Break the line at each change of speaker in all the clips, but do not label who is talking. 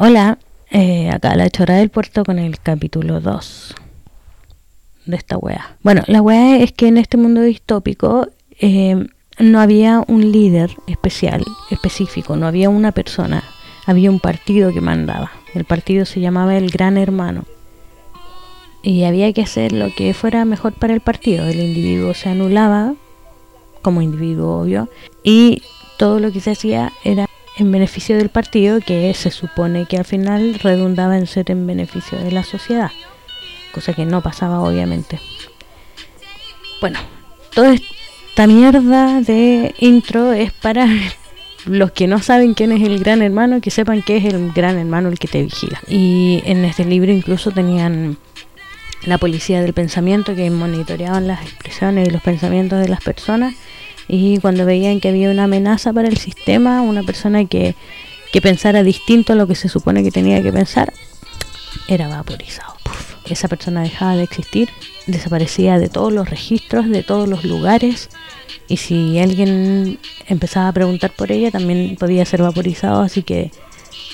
Hola, eh, acá la chora del puerto con el capítulo 2 de esta wea. Bueno, la wea es que en este mundo distópico eh, no había un líder especial, específico, no había una persona, había un partido que mandaba. El partido se llamaba el Gran Hermano. Y había que hacer lo que fuera mejor para el partido. El individuo se anulaba como individuo, obvio, y todo lo que se hacía era en beneficio del partido, que se supone que al final redundaba en ser en beneficio de la sociedad, cosa que no pasaba obviamente. Bueno, toda esta mierda de intro es para los que no saben quién es el gran hermano, que sepan que es el gran hermano el que te vigila. Y en este libro incluso tenían la policía del pensamiento que monitoreaban las expresiones y los pensamientos de las personas y cuando veían que había una amenaza para el sistema, una persona que, pensara distinto a lo que se supone que tenía que pensar, era vaporizado. Esa persona dejaba de existir, desaparecía de todos los registros, de todos los lugares, y si alguien empezaba a preguntar por ella, también podía ser vaporizado, así que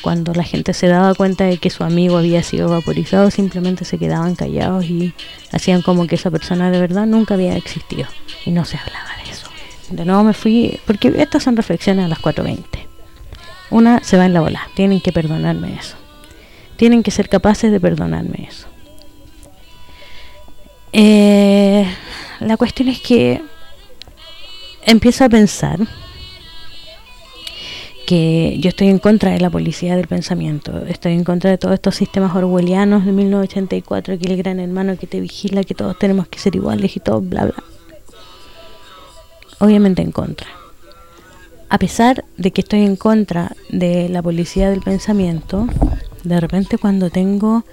cuando la gente se daba cuenta de que su amigo había sido vaporizado, simplemente se quedaban callados y hacían como que esa persona de verdad nunca había existido y no se hablaba de. De nuevo me fui, porque estas son reflexiones a las 4.20. Una se va en la bola, tienen que perdonarme eso. Tienen que ser capaces de perdonarme eso. Eh, la cuestión es que empiezo a pensar que yo estoy en contra de la policía del pensamiento, estoy en contra de todos estos sistemas orwellianos de 1984, que el gran hermano que te vigila, que todos tenemos que ser iguales y todo, bla, bla obviamente en contra. A pesar de que estoy en contra de la policía del pensamiento, de repente cuando tengo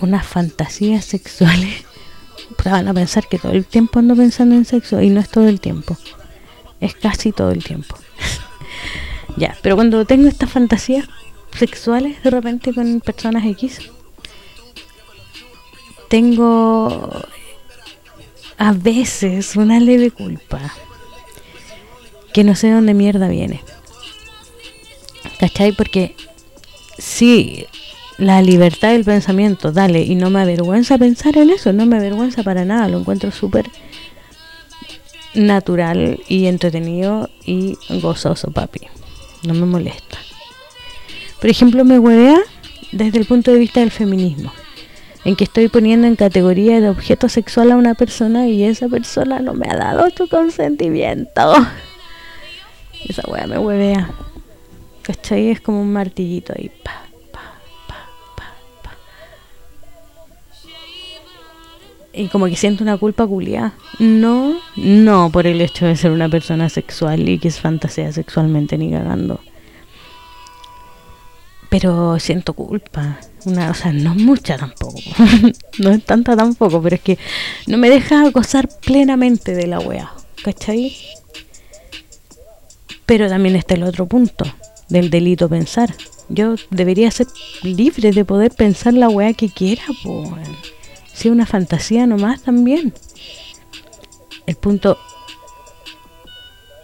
unas fantasías sexuales, van a pensar que todo el tiempo ando pensando en sexo y no es todo el tiempo, es casi todo el tiempo. ya, pero cuando tengo estas fantasías sexuales de repente con personas X, tengo a veces una leve culpa que no sé de dónde mierda viene. ¿Cachai? Porque sí, la libertad del pensamiento, dale, y no me avergüenza pensar en eso, no me avergüenza para nada, lo encuentro súper natural y entretenido y gozoso, papi. No me molesta. Por ejemplo, me huevea desde el punto de vista del feminismo, en que estoy poniendo en categoría de objeto sexual a una persona y esa persona no me ha dado su consentimiento. Esa weá me huevea. ¿Cachai? Es como un martillito ahí. Pa. Y como que siento una culpa culiada. No, no por el hecho de ser una persona sexual y que es fantasea sexualmente ni cagando. Pero siento culpa. Una, o sea, no mucha tampoco. no es tanta tampoco, pero es que no me deja gozar plenamente de la wea. ¿Cachai? Pero también está el otro punto del delito pensar. Yo debería ser libre de poder pensar la weá que quiera, pues. Si una fantasía nomás también. El punto.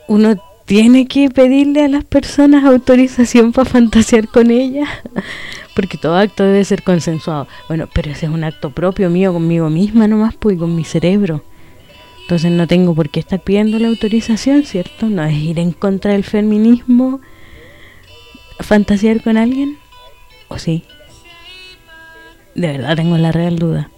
Uno tiene que pedirle a las personas autorización para fantasear con ellas. Porque todo acto debe ser consensuado. Bueno, pero ese es un acto propio mío conmigo misma nomás, pues, con mi cerebro. Entonces no tengo por qué estar pidiendo la autorización, ¿cierto? No es ir en contra del feminismo, fantasear con alguien, ¿o sí? De verdad tengo la real duda.